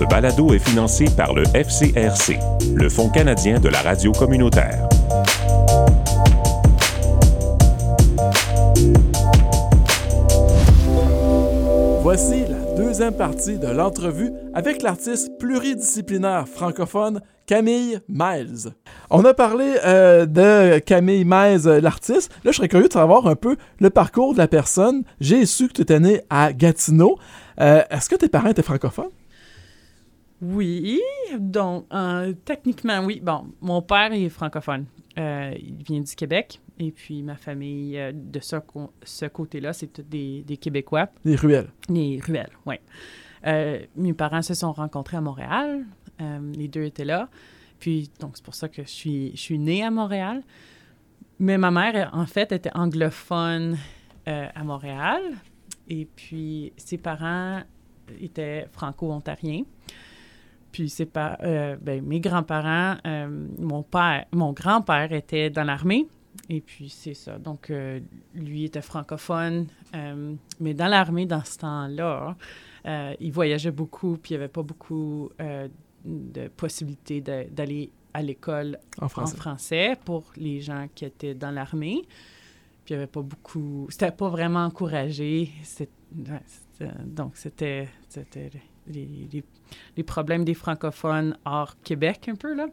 Ce balado est financé par le FCRC, le Fonds canadien de la radio communautaire. Voici la deuxième partie de l'entrevue avec l'artiste pluridisciplinaire francophone Camille Miles. On a parlé euh, de Camille Miles, euh, l'artiste. Là, je serais curieux de savoir un peu le parcours de la personne. J'ai su que tu étais né à Gatineau. Euh, Est-ce que tes parents étaient francophones? Oui, donc euh, techniquement oui. Bon, mon père est francophone. Euh, il vient du Québec. Et puis ma famille, euh, de ce, côté-là, c'est tous des, des Québécois. Les ruelles. Les ruelles, oui. Mes parents se sont rencontrés à Montréal. Les deux étaient là. Puis, donc, c'est pour ça que je suis, je suis née à Montréal. Mais ma mère, en fait, était anglophone à Montréal. Et puis, ses parents étaient franco-ontariens. Puis, ses pa- euh, ben, mes grands-parents, euh, mon père, mon grand-père était dans l'armée. Et puis, c'est ça. Donc, euh, lui était francophone. mais dans l'armée, dans ce temps-là, il voyageait beaucoup, puis il n'y avait pas beaucoup de possibilités d'aller à l'école En en français. pour les gens qui étaient dans l'armée. Puis il n'y avait pas beaucoup. C'était pas vraiment encouragé. C'est- donc, c'était les, les- les problèmes des francophones hors Québec, un peu, là.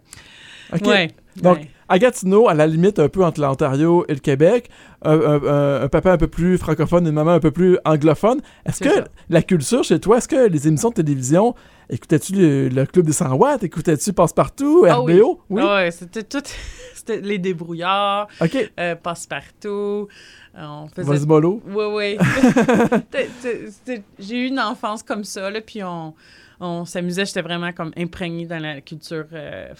OK. Ouais, Donc, ouais. À Gatineau, à la limite un peu entre l'Ontario et le Québec, un, un- un- un papa un peu plus francophone et une maman un peu plus anglophone. Est-ce que ça. la culture chez toi, est-ce que les émissions de télévision, écoutais-tu le, le Club des 100 watts, écoutais-tu Passe-Partout, Ah oui. RBO? Oui. Ah ouais, c'était tout. C'était les débrouillards, OK. euh, passe-partout. Euh, on faisait Vas-y. Oui, oui. J'ai eu une enfance comme ça, là, puis on, on s'amusait. J'étais vraiment comme imprégnée dans la culture euh,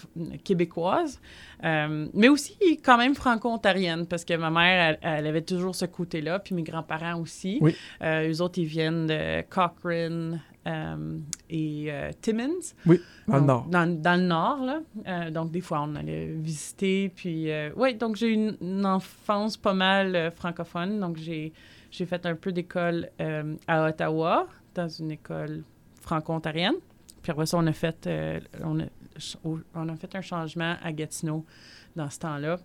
québécoise, Euh, mais aussi quand même franco-ontarienne, parce que ma mère, elle, elle avait toujours ce côté-là, puis mes grands-parents aussi. Oui. Euh, eux autres, ils viennent de Cochrane euh, et Timmins. Oui, dans le Nord. Dans, dans le nord, là. Donc, des fois, on allait visiter. Puis, oui, donc j'ai eu une, une enfance pas mal francophone. Donc, j'ai j'ai fait un peu d'école à Ottawa, dans une école franco-ontarienne. Puis après ça, on a fait, euh, on a, on a fait un changement à Gatineau dans ce temps-là.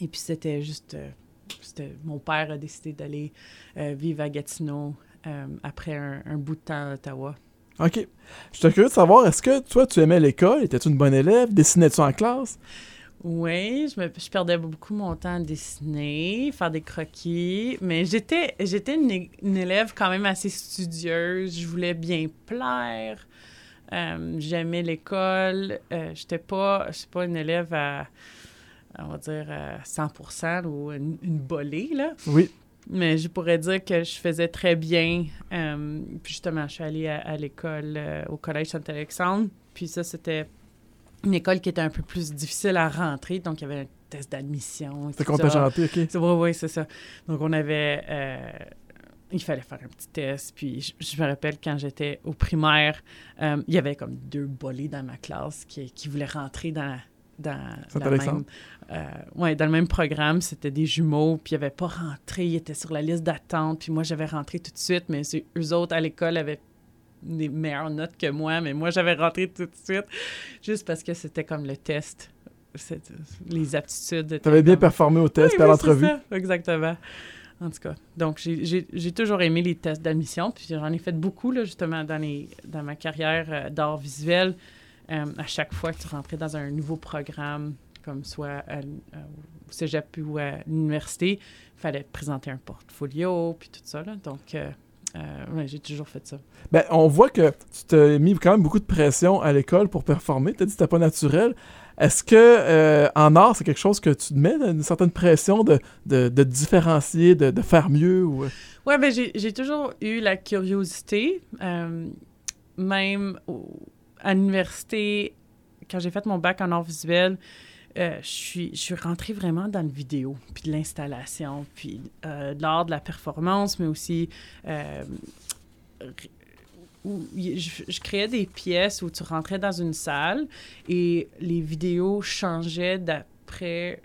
Et puis, c'était juste... euh, mon père a décidé d'aller euh, vivre à Gatineau après un, un bout de temps à Ottawa. OK. Je suis curieux de savoir, est-ce que toi, tu aimais l'école? Étais-tu une bonne élève? Dessinais-tu en classe? Oui, je, me- je perdais beaucoup mon temps à dessiner, faire des croquis, mais j'étais j'étais une, une élève quand même assez studieuse. Je voulais bien plaire. Euh, J'aimais l'école. Euh, j'étais pas, je suis pas une élève à, on va dire, à 100 ou une, une bolée, là. Oui. Mais je pourrais dire que je faisais très bien. Euh, puis justement, je suis allée à, à l'école, au Collège Saint-Alexandre. Puis ça, c'était une école qui était un peu plus difficile à rentrer. Donc, il y avait un test d'admission. C'était chanter, OK. Oui, oui, c'est ça. Donc, on avait... euh, il fallait faire un petit test. Puis, je, je me rappelle quand j'étais au primaire, euh, il y avait comme deux bolés dans ma classe qui, qui voulaient rentrer dans, dans, la même, euh, ouais, dans le même programme. C'était des jumeaux. Puis, ils n'avaient pas rentré. Ils étaient sur la liste d'attente. Puis, moi, j'avais rentré tout de suite. Mais eux autres, à l'école, avaient des meilleures notes que moi. Mais moi, j'avais rentré tout de suite. Juste parce que c'était comme le test. Les aptitudes. étaient T'avais bien comme- performé au test oui, à oui, l'entrevue. exactement. En tout cas, donc j'ai- j'ai toujours aimé les tests d'admission, puis j'en ai fait beaucoup, là, justement, dans, les, dans ma carrière euh, d'art visuel. Euh, à chaque fois que tu rentrais dans un nouveau programme, comme soit à euh, au cégep ou à l'université, il fallait présenter un portfolio, puis tout ça. Là. Donc, euh, euh, ouais, j'ai toujours fait ça. Ben, on voit que tu t'as mis quand même beaucoup de pression à l'école pour performer. Tu as dit que c'était pas naturel. Est-ce que euh, en art, c'est quelque chose que tu te mets, une certaine pression de, de, de différencier, de, de faire mieux? Ou... Ouais, ben j'ai j'ai toujours eu la curiosité. euh, même au- à l'université, quand j'ai fait mon bac en art visuel, euh, je suis rentrée vraiment dans le vidéo, puis de l'installation, puis euh, de l'art de la performance, mais aussi euh, où je, créais des pièces où tu rentrais dans une salle et les vidéos changeaient d'après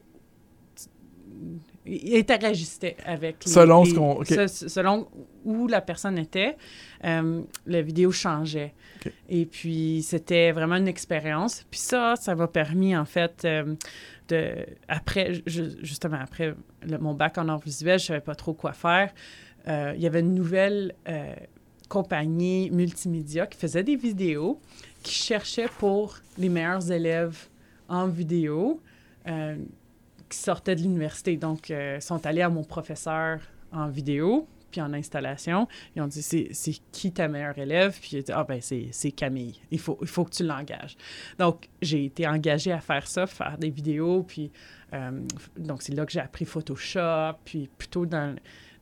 interagissait avec les, Selon les- ce qu'on- ok. se- selon où la personne était, euh, la vidéo changeait. Et puis, c'était vraiment une expérience. Puis ça, ça m'a permis, en fait, euh, de... Après, ju- justement, après le- mon bac en arts visuels, je savais pas trop quoi faire. Euh, il y avait une nouvelle compagnie multimédia qui faisait des vidéos, qui cherchait pour les meilleurs élèves en vidéo sortaient de l'université. Donc, euh, sont allés à mon professeur en vidéo, puis en installation. Ils ont dit, c'est qui ta meilleure élève? Puis a dit, ah ben c'est Camille. Il faut, il faut que tu l'engages. Donc, j'ai été engagée à faire ça, faire des vidéos, puis euh, donc c'est là que j'ai appris Photoshop, puis plutôt dans,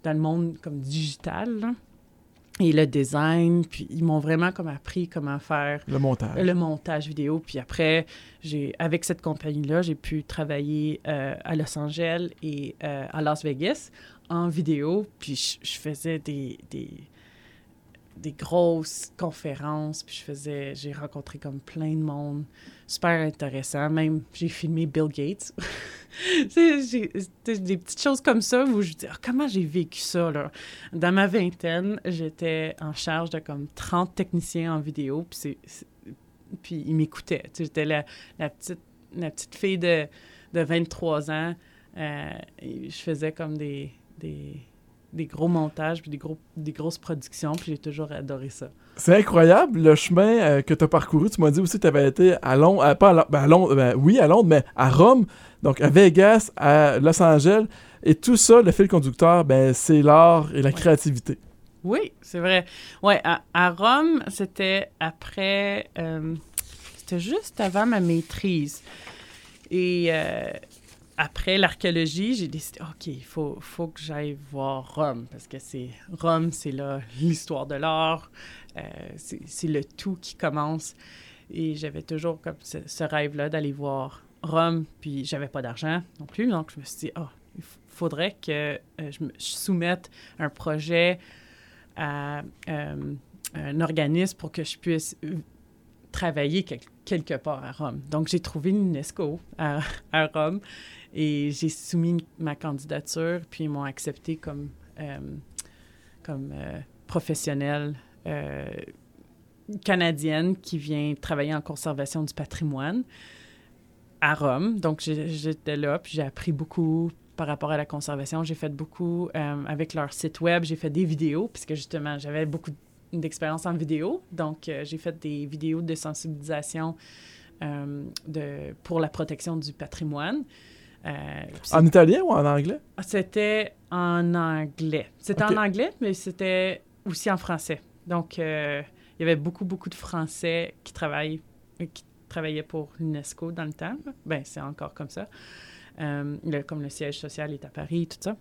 dans le monde comme digital. Et le design, puis ils m'ont vraiment comme appris comment faire Le montage. le montage vidéo. Puis après, j'ai avec cette compagnie-là, j'ai pu travailler euh, à Los Angeles et euh, à Las Vegas en vidéo. Puis je, je faisais des, des, des grosses conférences. Puis je faisais, j'ai rencontré comme plein de monde. Super intéressant. Même, j'ai filmé Bill Gates. C'est- des petites choses comme ça où je dis, Ah, comment j'ai vécu ça, là? Dans ma vingtaine, j'étais en charge de comme 30 techniciens en vidéo. Puis c'est- puis il m'écoutait. Tu sais, J'étais la, la, petite, la petite fille de, de 23 ans. euh, je faisais comme des, des gros montages, puis des, gros, des grosses productions, puis j'ai toujours adoré ça. C'est incroyable le chemin euh, que tu as parcouru. Tu m'as dit aussi que tu avais été à Londres, euh, pas à, ben, à Londres, ben, oui à Londres, mais à Rome, donc à Vegas, à Los Angeles. Et tout ça, le fil conducteur, ben, c'est l'art et la Ouais. créativité. Oui, c'est vrai. Ouais, à, à Rome, c'était après. euh, c'était juste avant ma maîtrise. Et euh, après l'archéologie, j'ai décidé, OK, il faut, faut que j'aille voir Rome, parce que c'est Rome, c'est là l'histoire de l'art, euh, c'est le tout qui commence. Et j'avais toujours comme ce, rêve-là d'aller voir Rome, puis j'avais pas d'argent non plus, donc je me suis dit, ah, il faudrait que euh, je, me, soumette un projet à euh, un organisme pour que je puisse travailler quel- quelque part à Rome. Donc, j'ai trouvé l'UNESCO à Rome et j'ai soumis ma candidature, puis ils m'ont accepté comme, euh, comme euh, professionnelle euh, canadienne qui vient travailler en conservation du patrimoine à Rome. Donc, j'étais là, puis j'ai appris beaucoup par rapport à la conservation. J'ai fait beaucoup avec leur site web. J'ai fait des vidéos, puisque justement, j'avais beaucoup d'expérience en vidéo. Donc, j'ai fait des vidéos de sensibilisation de, pour la protection du patrimoine. Euh, En italien ou en anglais? c'était en anglais. C'était en anglais, mais c'était aussi en français. Donc, euh, il y avait beaucoup, beaucoup de Français qui, travaillent, euh, qui travaillaient pour l'UNESCO dans le temps. Ben, c'est encore comme ça. Euh, le- comme le siège social est à Paris, tout ça.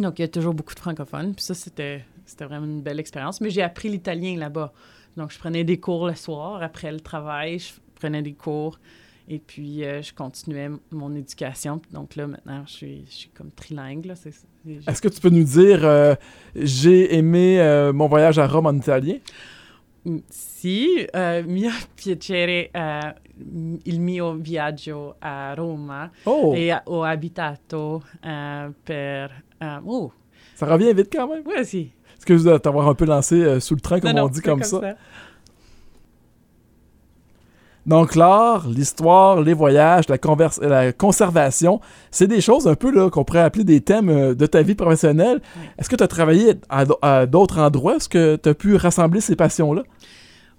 Donc, il y a toujours beaucoup de francophones. Puis ça, c'était c'était vraiment une belle expérience. Mais j'ai appris l'italien là-bas. Donc, je prenais des cours le soir après le travail. Je prenais des cours. Et puis, euh, je continuais mon éducation. Donc là, maintenant, je suis, je suis comme trilingue. Là. C'est- c'est- j'ai- Est-ce que tu peux nous dire euh, j'ai aimé euh, mon voyage à Rome en italien? Mm, Sì, mi ha piacere il mio viaggio a Roma Oh! e ho abitato eh, per... eh, oh, Ça revient vite quand même? ouais, si. Excuse de t'avoir un peu lancé sous le train, comme Non, on non, dit comme, ça. Donc l'art, l'histoire, les voyages, la, conservation, c'est des choses un peu là qu'on pourrait appeler des thèmes euh, de ta vie professionnelle. Est-ce que tu as travaillé à d'autres endroits? Est-ce que tu as pu rassembler ces passions-là?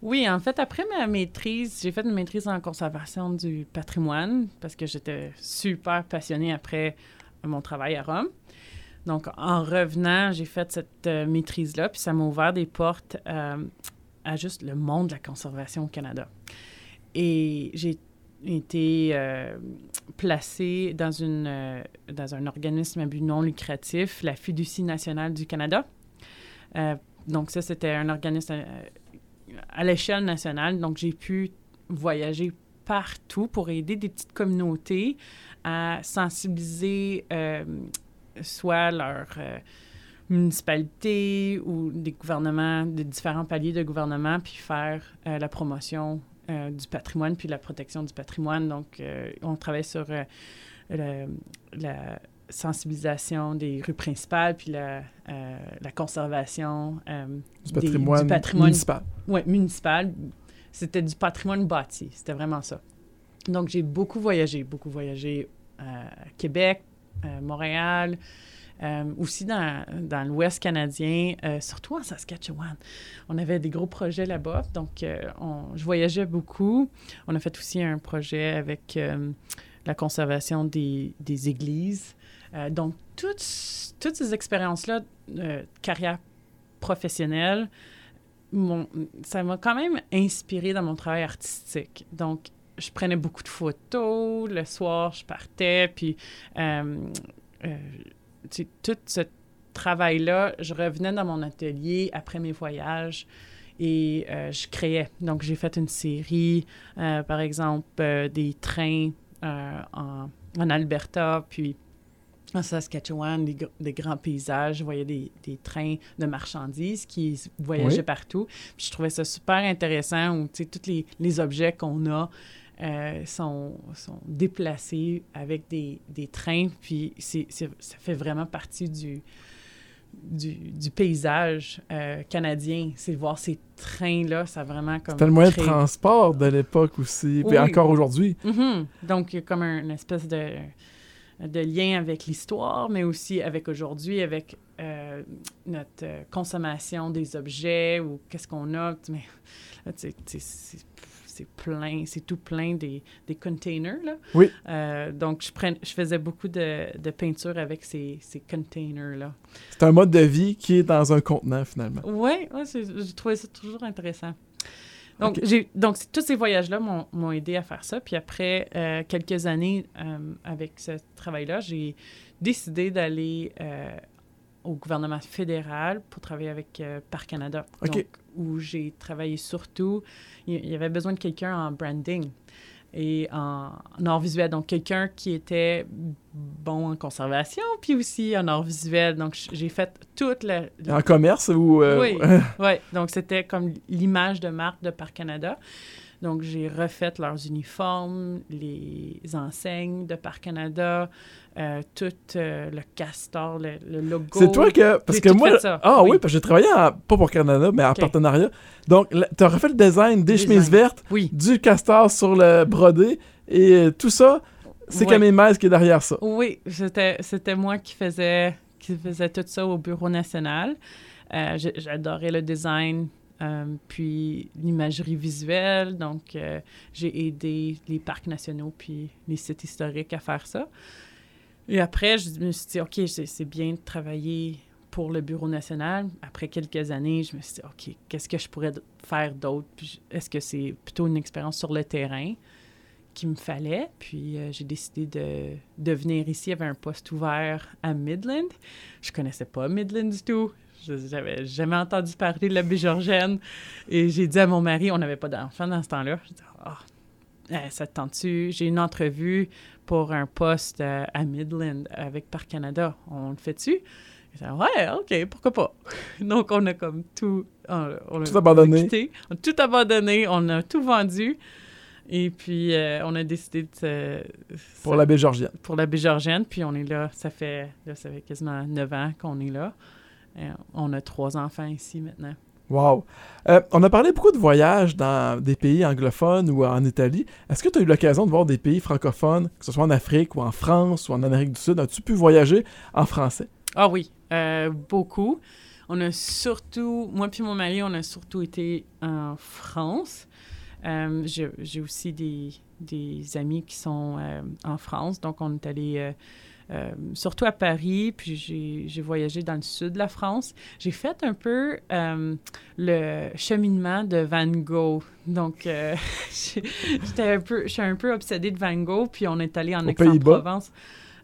Oui, en fait, après ma maîtrise, j'ai fait une maîtrise en conservation du patrimoine parce que j'étais super passionnée après mon travail à Rome. Donc, en revenant, j'ai fait cette euh, maîtrise-là, puis ça m'a ouvert des portes euh, à juste le monde de la conservation au Canada. Et j'ai été euh, placée dans, une, euh, dans un organisme à but non lucratif, la Fiducie nationale du Canada. Euh, donc, ça, c'était un organisme euh, à l'échelle nationale. Donc, j'ai pu voyager partout pour aider des petites communautés à sensibiliser soit leur municipalité ou des gouvernements, des différents paliers de gouvernement, puis faire la promotion euh, du patrimoine puis la protection du patrimoine. Donc, euh, on travaille sur euh, la, sensibilisation des rues principales, puis la, la conservation Du des- patrimoine, du patrimoine municipal. ouais, municipal. C'était du patrimoine bâti. C'était vraiment ça. Donc, j'ai beaucoup voyagé, beaucoup voyagé à Québec, euh, Montréal, euh, aussi dans, dans l'Ouest canadien, euh, surtout en Saskatchewan. On avait des gros projets là-bas, donc euh, je voyageais beaucoup. On a fait aussi un projet avec la conservation des, des églises. Donc, toutes, toutes ces expériences-là, carrière professionnelle, ça m'a quand même inspiré dans mon travail artistique. Donc, je prenais beaucoup de photos. Le soir, je partais. Puis, euh, tout ce travail-là, je revenais dans mon atelier après mes voyages et euh, je créais. Donc, j'ai fait une série, euh, par exemple, euh, des trains en, en Alberta, puis en Saskatchewan, des, gr- des grands paysages. Je voyais des, des trains de marchandises qui voyageaient Oui. partout. Puis je trouvais ça super intéressant où, tu sais, tous les, les objets qu'on a euh, sont, sont déplacés avec des, des trains. Puis c'est, c'est- ça fait vraiment partie du, du, du paysage euh, canadien. C'est de voir ces trains-là, ça a vraiment comme... C'était le moyen de créé- transport de l'époque aussi, puis encore aujourd'hui. Mhm. Donc, il y a comme un- une espèce de, de lien avec l'histoire, mais aussi avec aujourd'hui, avec euh, notre consommation des objets ou qu'est-ce qu'on a. Mais là, tu sais, tu sais, c'est c'est plein, c'est tout plein des, des containers, là. Oui. Euh, donc, je, prenais, je faisais beaucoup de, de peinture avec ces, ces containers-là. C'est un mode de vie qui est dans un contenant, finalement. Oui, ouais, j'ai trouvé ça toujours intéressant. Donc, j'ai, donc tous ces voyages-là m'ont, m'ont aidé à faire ça. Puis après euh, quelques années euh, avec ce travail-là, j'ai décidé d'aller euh, au gouvernement fédéral pour travailler avec Parc Canada. Ok. Donc, où j'ai travaillé surtout, il y avait besoin de quelqu'un en branding et en, en art visuel. Donc, quelqu'un qui était bon en conservation, puis aussi en art visuel. Donc, j'ai fait toute la, En commerce ou... euh, Oui. oui, donc c'était comme l'image de marque de Parc Canada. Donc, j'ai refait leurs uniformes, les enseignes de Parc Canada, euh, tout euh, le castor, le, le logo. C'est toi que... Parce que moi... Ah oui, oui. parce que j'ai travaillé, en- pas pour Canada, mais en partenariat. Donc, tu as refait le design des Design. chemises vertes, Oui, du castor sur le brodé, et euh, tout ça, c'est Ouais. Camille Maise qui est derrière ça. oui, c'était, moi qui faisais, qui faisais tout ça au Bureau national. J'adorais le design, euh, puis l'imagerie visuelle. Donc, euh, j'ai aidé les parcs nationaux puis les sites historiques à faire ça. Et après, je me suis dit, OK, c'est bien de travailler pour le Bureau national. Après quelques années, je me suis dit, OK, qu'est-ce que je pourrais faire d'autre? Est-ce que c'est plutôt une expérience sur le terrain qu'il me fallait? Puis euh, j'ai décidé de, de venir ici. Il y avait un poste ouvert à Midland. Je connaissais pas Midland du tout. Je- J'avais jamais entendu parler de la baie Georgienne. Et j'ai dit à mon mari, on n'avait pas d'enfant dans ce temps-là. J'ai dit, ah, euh, ça te tente-tu? J'ai une entrevue pour un poste euh, à Midland avec Parc Canada. On le fait-tu? Il dit, ouais, OK, pourquoi pas? Donc, on a comme tout... On, on a- Tout abandonné. on a quitté. On a tout abandonné. On a tout vendu. Et puis, euh, on a décidé de... Pour la baie Georgienne. pour la baie Georgienne. Puis, on est là, ça fait, là, ça fait quasiment neuf ans qu'on est là. Et on a trois enfants ici maintenant. Wow. Euh, on a parlé beaucoup de voyages dans des pays anglophones ou en Italie. Est-ce que tu as eu l'occasion de voir des pays francophones, que ce soit en Afrique ou en France ou en Amérique du Sud? As-tu pu voyager en français? Ah oui, euh, beaucoup. On a surtout, moi puis mon mari, on a surtout été en France. Euh, J'ai aussi des, des amis qui sont euh, en France, donc on est allé euh, surtout à Paris, puis j'ai voyagé dans le sud de la France. J'ai fait un peu euh, le cheminement de Van Gogh. Donc, euh, j'ai- j'étais un peu, je suis un peu obsédée de Van Gogh, puis on est allé en? Aix-en-Provence.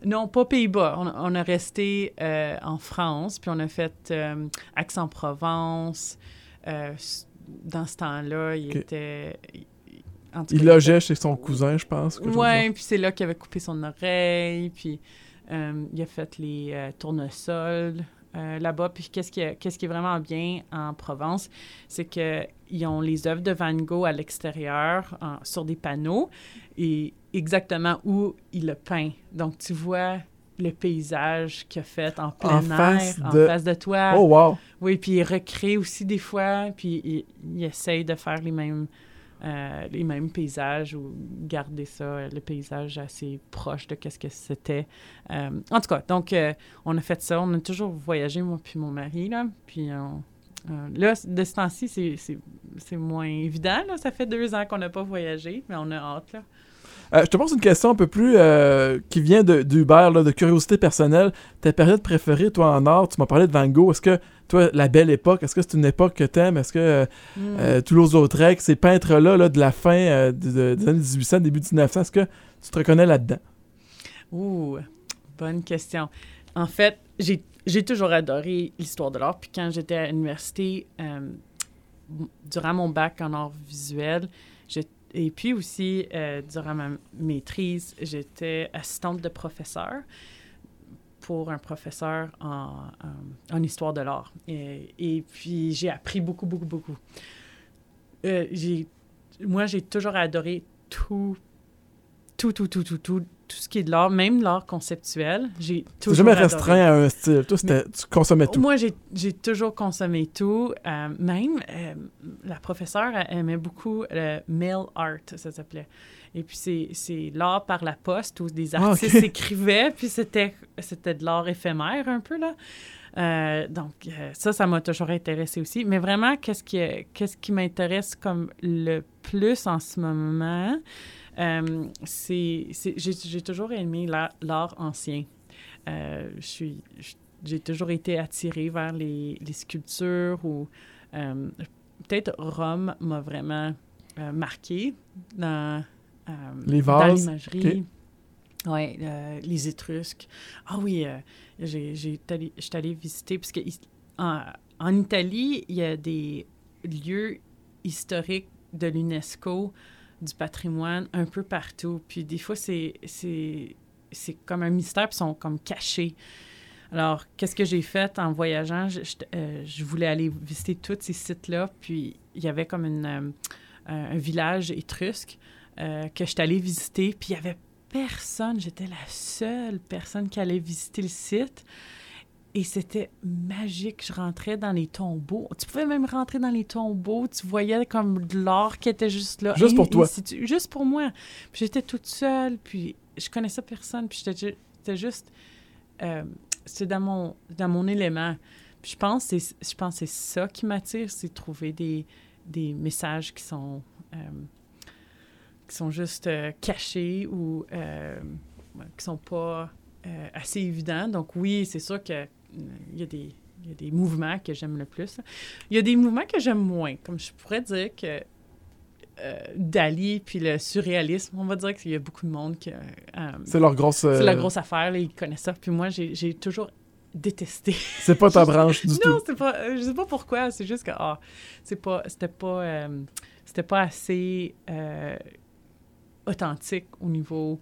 Non, pas Pays-Bas. On, on a resté en France, puis on a fait Aix-en-Provence. Dans ce temps-là, il était... il- logeait chez son cousin, je pense. Ouais, puis c'est là qu'il avait coupé son oreille, puis il a fait les euh, tournesols euh, là-bas. Puis qu'est-ce qui, est- qu'est-ce qui est vraiment bien en Provence, c'est qu'ils ont les œuvres de Van Gogh à l'extérieur, sur des panneaux, et exactement où il a peint. Donc tu vois le paysage qu'il a fait en plein En air, face en de- face de toi. Oh, wow! Oui, puis il recrée aussi des fois, puis il, il essaye de faire les mêmes, euh, les mêmes paysages ou garder ça, euh, le paysage assez proche de qu'est-ce que c'était. Euh, en tout cas, donc on a fait ça, on a toujours voyagé, moi puis mon mari, là, puis là, de ce temps-ci, c'est moins évident, là. Ça fait deux ans qu'on n'a pas voyagé, mais on a hâte, là. Euh, je te pose une question un peu plus euh, qui vient de- d'Hubert, là, de curiosité personnelle. Ta période préférée, toi, en art, tu m'as parlé de Van Gogh. Est-ce que, toi, la belle époque, est-ce que c'est une époque que t'aimes? Est-ce que euh, Mm. euh, Toulouse-Lautrec, ces peintres-là là, de la fin de- de- des années 1800, début 1900, est-ce que tu te reconnais là-dedans? Ouh, bonne question. En fait, j'ai toujours adoré l'histoire de l'art. Puis quand j'étais à l'université, durant mon bac en art visuel, j'ai- et puis aussi euh, durant ma maîtrise, j'étais assistante de professeur pour un professeur en, en- en histoire de l'art. Et, puis j'ai appris beaucoup, beaucoup, beaucoup. Euh, moi, j'ai toujours adoré tout, tout, tout, tout, tout, tout, tout ce qui est de l'art, même l'art conceptuel. J'ai Tu toujours jamais adoré. restreint à un style. Toi, c'était- tu consommais tout. Moi, j'ai toujours consommé tout. Euh, même, euh, la professeure elle aimait beaucoup le mail art, ça s'appelait. Et puis, c'est- l'art par la poste où des Ah, artistes écrivaient, puis c'était de l'art éphémère un peu, là. Euh, donc, ça, ça m'a toujours intéressé aussi. Mais vraiment, qu'est-ce qui, qu'est-ce qui m'intéresse comme le plus en ce moment, euh, c'est... J'ai j'ai toujours aimé la- l'art ancien. Euh, je suis... je- J'ai toujours été attirée vers les, les sculptures ou... euh, Peut-être Rome m'a vraiment euh, marqué dans, Les dans vases, l'imagerie. Oui, les Étrusques. Ah oui, euh, j'ai, j'ai allé- je suis allée visiter, parce que en, en Italie, il y a des lieux historiques de l'UNESCO, du patrimoine, un peu partout. Puis des fois, c'est, c'est, c'est comme un mystère, puis ils sont comme cachés. Alors, qu'est-ce que j'ai fait en voyageant? Je, je- euh, voulais aller visiter tous ces sites-là, puis il y avait comme une, euh, un village étrusque euh, que je suis allée visiter, puis il y avait personne, j'étais la seule personne qui allait visiter le site. Et c'était magique. Je rentrais dans les tombeaux. Tu pouvais même rentrer dans les tombeaux. Tu voyais comme de l'or qui était juste là. Juste pour toi. Juste pour moi. J'étais toute seule. Puis je connaissais personne. Puis j'étais juste... euh, c'était dans mon, dans mon élément. Puis je pense que c'est c'est ça qui m'attire, c'est de trouver des, des messages qui sont... euh, qui sont juste euh, cachés ou euh, qui sont pas euh, assez évidents. Donc oui, c'est sûr que il y a des il y a des mouvements que j'aime le plus. Il y a des mouvements que j'aime moins. Comme je pourrais dire que euh, Dali puis le surréalisme, on va dire qu'il y a beaucoup de monde qui... euh, C'est leur grosse. euh, c'est la grosse affaire, là, ils connaissent ça. Puis moi, j'ai j'ai toujours détesté. C'est pas ta branche du non, tout. c'est pas. euh, Je sais pas pourquoi. C'est juste que ah, c'est pas. C'était pas. euh, c'était pas assez euh, authentique au niveau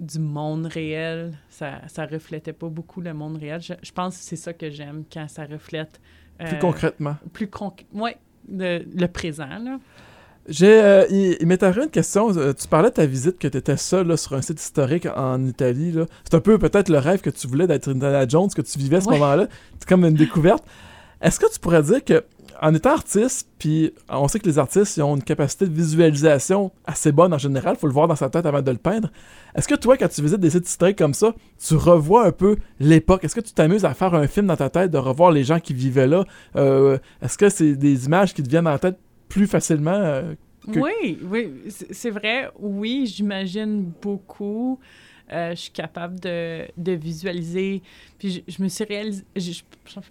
du monde réel. Ça, ça reflétait pas beaucoup le monde réel. Je, je pense que c'est ça que j'aime quand ça reflète. Plus euh, concrètement. Plus concret. Ouais, le, le présent, là. J'ai, euh, il, il m'est arrivé une question. Euh, Tu parlais de ta visite que tu étais seul là, sur un site historique en Italie. là. C'est un peu peut-être le rêve que tu voulais d'être Indiana Jones, que tu vivais à ce Ouais. moment-là. C'est comme une découverte. Est-ce que tu pourrais dire que en étant artiste, puis on sait que les artistes ont une capacité de visualisation assez bonne en général, faut le voir dans sa tête avant de le peindre. Est-ce que toi, quand tu visites des sites historiques comme ça, tu revois un peu l'époque? Est-ce que tu t'amuses à faire un film dans ta tête, de revoir les gens qui vivaient là? Euh, Est-ce que c'est des images qui te viennent en tête plus facilement euh, Oui, oui, c'est vrai. Oui, j'imagine beaucoup. Euh, je suis capable de, de visualiser. Puis je, me suis réalisé. Je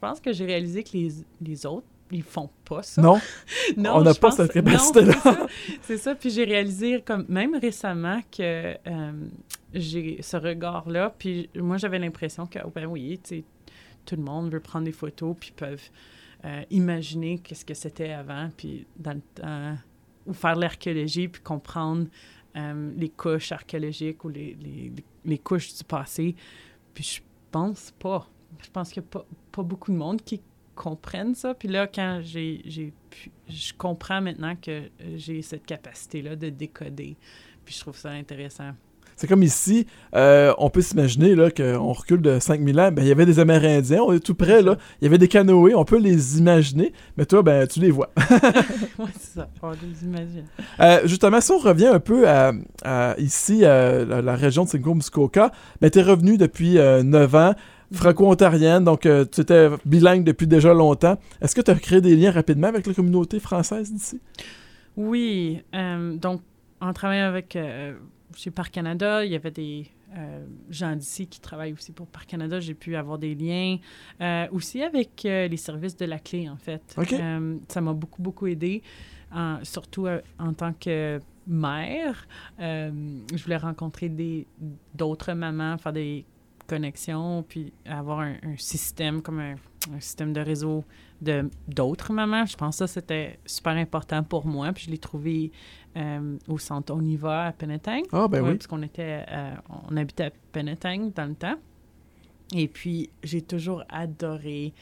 pense que j'ai réalisé que les, les autres, ils font pas ça. Non? Non, On n'a pas pense- cette capacité-là. c'est ça. Puis j'ai réalisé, comme même récemment, que euh, j'ai ce regard-là. Puis moi, j'avais l'impression que, oh, ben oui, tout le monde veut prendre des photos, puis peuvent euh, imaginer qu'est-ce que c'était avant, puis dans le temps, ou faire l'archéologie, puis comprendre euh, les couches archéologiques ou les, les, les couches du passé. Puis je pense pas. Je pense qu'il n'y a pas, pas beaucoup de monde qui comprennent ça. Puis là, quand j'ai, j'ai pu- je comprends maintenant que euh, j'ai cette capacité-là de décoder. Puis je trouve ça intéressant. C'est comme ici, euh, on peut s'imaginer là qu'on recule de 5000 ans, ben, il y avait des Amérindiens, on est tout près, là. Il y avait des canoës, on peut les imaginer, mais toi, ben, tu les vois. oui, c'est ça, on les imagine. Euh, justement, si on revient un peu à, ici, à la, région de Simcoe-Muskoka, ben, tu es revenu depuis 9 ans franco-ontarienne, donc euh, tu étais bilingue depuis déjà longtemps. Est-ce que tu as créé des liens rapidement avec la communauté française d'ici? Oui. Euh, donc, en travaillant avec euh, chez Parc Canada, il y avait des gens d'ici qui travaillent aussi pour Parc Canada. J'ai pu avoir des liens aussi avec les services de la clé, en fait. ça m'a beaucoup, beaucoup aidé, surtout en tant que mère. je voulais rencontrer d'autres mamans, faire des connexion, puis avoir un, système comme un, système de réseau de d'autres mamans. Je pense que ça, c'était super important pour moi. Puis je l'ai trouvé euh, au centre Oniva à Penetang. Ah, ben oui. Parce qu'on était, euh, on habitait à Penetang dans le temps. Et puis, j'ai toujours adoré...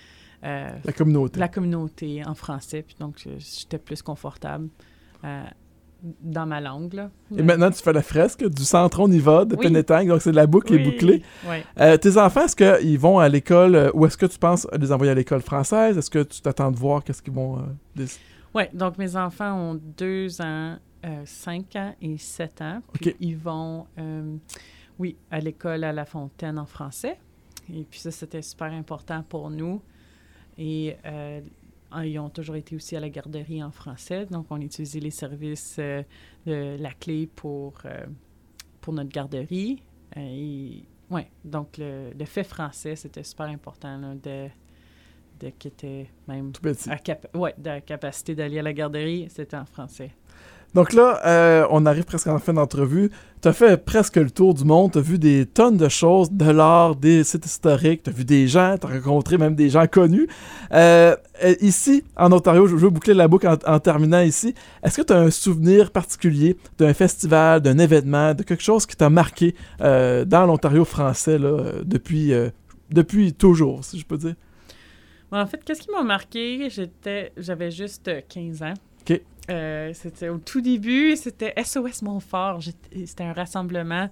Euh, la communauté. La communauté en français. Puis donc, j'étais plus confortable dans ma langue. Là. Et maintenant, tu fais la fresque du centre on y va de Penetang, donc c'est la boucle est bouclée. Oui. Euh, tes enfants, est-ce qu'ils vont à l'école euh, ou est-ce que tu penses les envoyer à l'école française? Est-ce que tu t'attends de voir qu'est-ce qu'ils vont... Euh, oui, donc mes enfants ont deux ans, cinq ans et sept ans. Puis ils vont, oui, à l'école à La Fontaine en français. Et puis ça, c'était super important pour nous. Et ils ont toujours été aussi à la garderie en français, donc on utilisait les services euh, de la clé pour, euh, pour notre garderie. Euh, et, ouais, donc le, le, fait français, c'était super important de, de quitter même Tout petit. À ouais, de la capacité d'aller à la garderie, c'était en français. Donc là, euh, on arrive presque à la fin d'entrevue. Tu as fait presque le tour du monde, tu as vu des tonnes de choses, de l'art, des sites historiques, tu as vu des gens, tu as rencontré même des gens connus. Euh, euh, ici, en Ontario, je veux boucler la boucle en, terminant ici. Est-ce que tu as un souvenir particulier d'un festival, d'un événement, de quelque chose qui t'a marqué dans l'Ontario français depuis, depuis toujours, si je peux dire? en fait, qu'est-ce qui m'a marqué? J'étais, j'avais juste 15 ans. OK. Euh, c'était au tout début, c'était SOS Montfort. C'était un rassemblement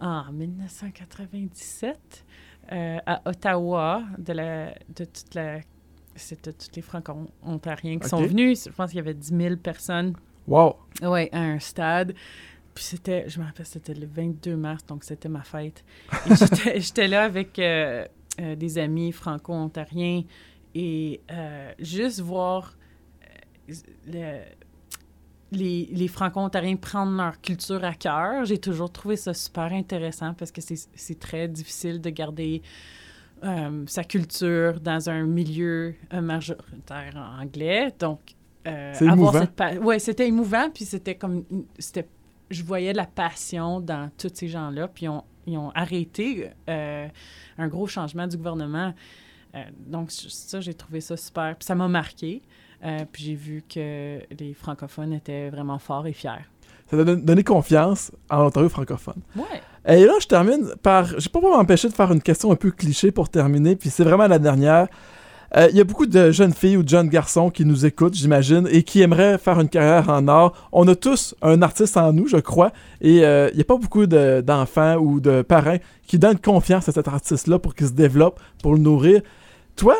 en 1997 euh, à Ottawa de, la, de toute la. C'était tous les Franco-Ontariens qui sont venus. Je pense qu'il y avait 10 000 personnes. Wow! Oui, à un stade. Puis c'était, je me rappelle, c'était le 22 mars, donc c'était ma fête. J'étais là avec euh, des amis franco-ontariens et juste voir les, les Franco-Ontariens prendre leur culture à cœur. J'ai toujours trouvé ça super intéressant parce que c'est très difficile de garder euh, sa culture dans un milieu euh, majoritaire anglais. Donc, euh, avoir cette ouais, c'était émouvant, puis c'était comme c'était je voyais la passion dans tous ces gens-là, puis ont, ils ont arrêté un gros changement du gouvernement. donc, ça, j'ai trouvé ça super. Puis ça m'a marqué. Euh, puis j'ai vu que les francophones étaient vraiment forts et fiers. Ça t'a donné confiance en l'Ontario francophone. Ouais. Et là, je termine par. Je ne peux pas m'empêcher de faire une question un peu cliché pour terminer, puis c'est vraiment la dernière. Euh, il y a beaucoup de jeunes filles ou de jeunes garçons qui nous écoutent, j'imagine, et qui aimeraient faire une carrière en art. On a tous un artiste en nous, je crois, et euh, il n'y a pas beaucoup d'enfants ou de parents qui donnent confiance à cet artiste-là pour qu'il se développe, pour le nourrir. Toi,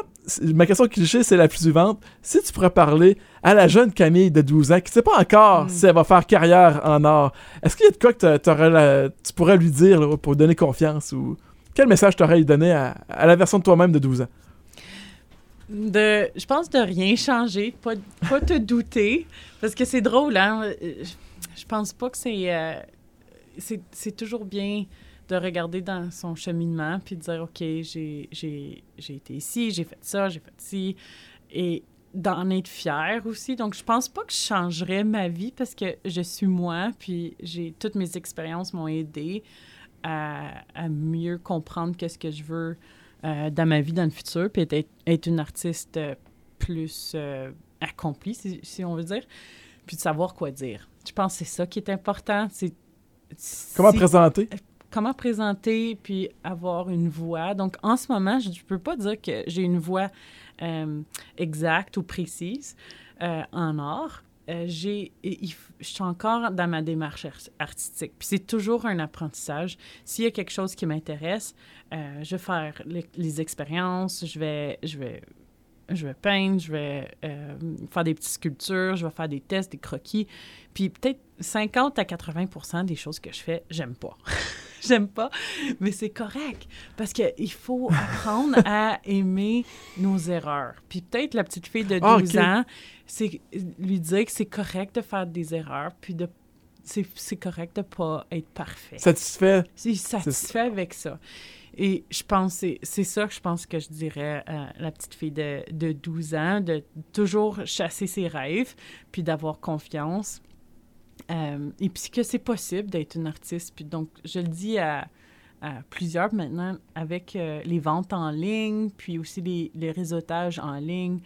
ma question cliché, c'est la plus suivante. Si tu pourrais parler à la jeune Camille de 12 ans qui ne sait pas encore hmm. si elle va faire carrière en art, est-ce qu'il y a de quoi que tu pourrais lui dire pour donner confiance ou quel message t'aurais donné à, à la version de toi-même de 12 ans? De, je pense de rien changer, pas, pas te douter, parce que c'est drôle, hein? Je pense pas que c'est... Euh, c'est toujours bien de regarder dans son cheminement puis de dire OK, j'ai été ici, j'ai fait ça, j'ai fait ci et d'en être fière aussi. Donc je pense pas que je changerais ma vie parce que je suis moi puis j'ai toutes mes expériences m'ont aidé à, à, mieux comprendre qu'est-ce que je veux euh, dans ma vie dans le futur puis être, être une artiste plus euh, accomplie si, si, on veut dire puis de savoir quoi dire. Je pense que c'est ça qui est important, c'est Comment présenter? Comment présenter puis avoir une voix. Donc, en ce moment, je ne peux pas dire que j'ai une voix euh, exacte ou précise euh, en art, euh, j'ai, je suis encore dans ma démarche artistique. Puis c'est toujours un apprentissage. S'il y a quelque chose qui m'intéresse, je vais faire les, expériences, je vais, je vais, je vais peindre, je vais faire des petites sculptures, je vais faire des tests, des croquis. Puis peut-être 50 à 80 des choses que je fais, j'aime pas. j'aime pas, mais c'est correct parce qu'il faut apprendre à aimer nos erreurs. Puis peut-être la petite fille de 12 ah, ans, c'est lui dire que c'est correct de faire des erreurs, puis de c'est correct de pas être parfait. Satisfait? C'est satisfait avec ça. Et je pense, c'est ça que je pense que je dirais à la petite fille de, de 12 ans, de toujours chasser ses rêves, puis d'avoir confiance. Euh, et puis que c'est possible d'être une artiste. Puis donc, je le dis à, plusieurs maintenant avec euh, les ventes en ligne, puis aussi les, les réseautages en ligne.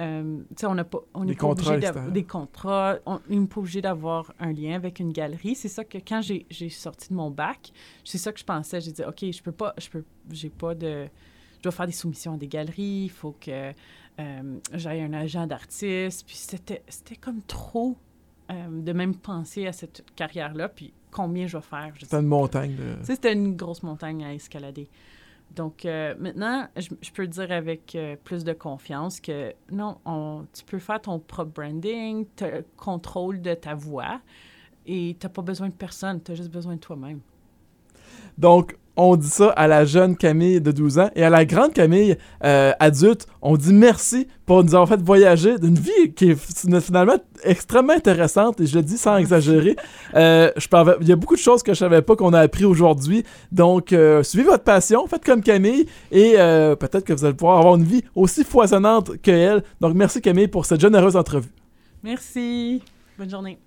Euh, on n'a pas, on n'est pas obligé d'avoir des contrats, on n'est pas obligé d'avoir un lien avec une galerie. C'est ça que quand j'ai sorti de mon bac, c'est ça que je pensais. J'ai dit, OK, je peux pas, je peux, j'ai pas de, je dois faire des soumissions à des galeries, il faut que euh, j'aille un agent d'artiste. Puis c'était comme trop euh, de même penser à cette carrière-là, puis combien je vais faire. C'était une montagne. C'était une grosse montagne à escalader. Donc euh, maintenant, je, peux dire avec euh, plus de confiance que non, tu peux faire ton propre branding, tu contrôle de ta voix et tu n'as pas besoin de personne, tu as juste besoin de toi-même. Donc, on dit ça à la jeune Camille de 12 ans et à la grande Camille euh, adulte, on dit merci pour nous avoir fait voyager d'une vie qui est finalement extrêmement intéressante et je le dis sans exagérer. Euh, je il y a beaucoup de choses que je savais pas qu'on a appris aujourd'hui. Donc, euh, suivez votre passion, faites comme Camille et peut-être que vous allez pouvoir avoir une vie aussi foisonnante que elle. Donc, merci Camille pour cette généreuse entrevue. Merci. Bonne journée.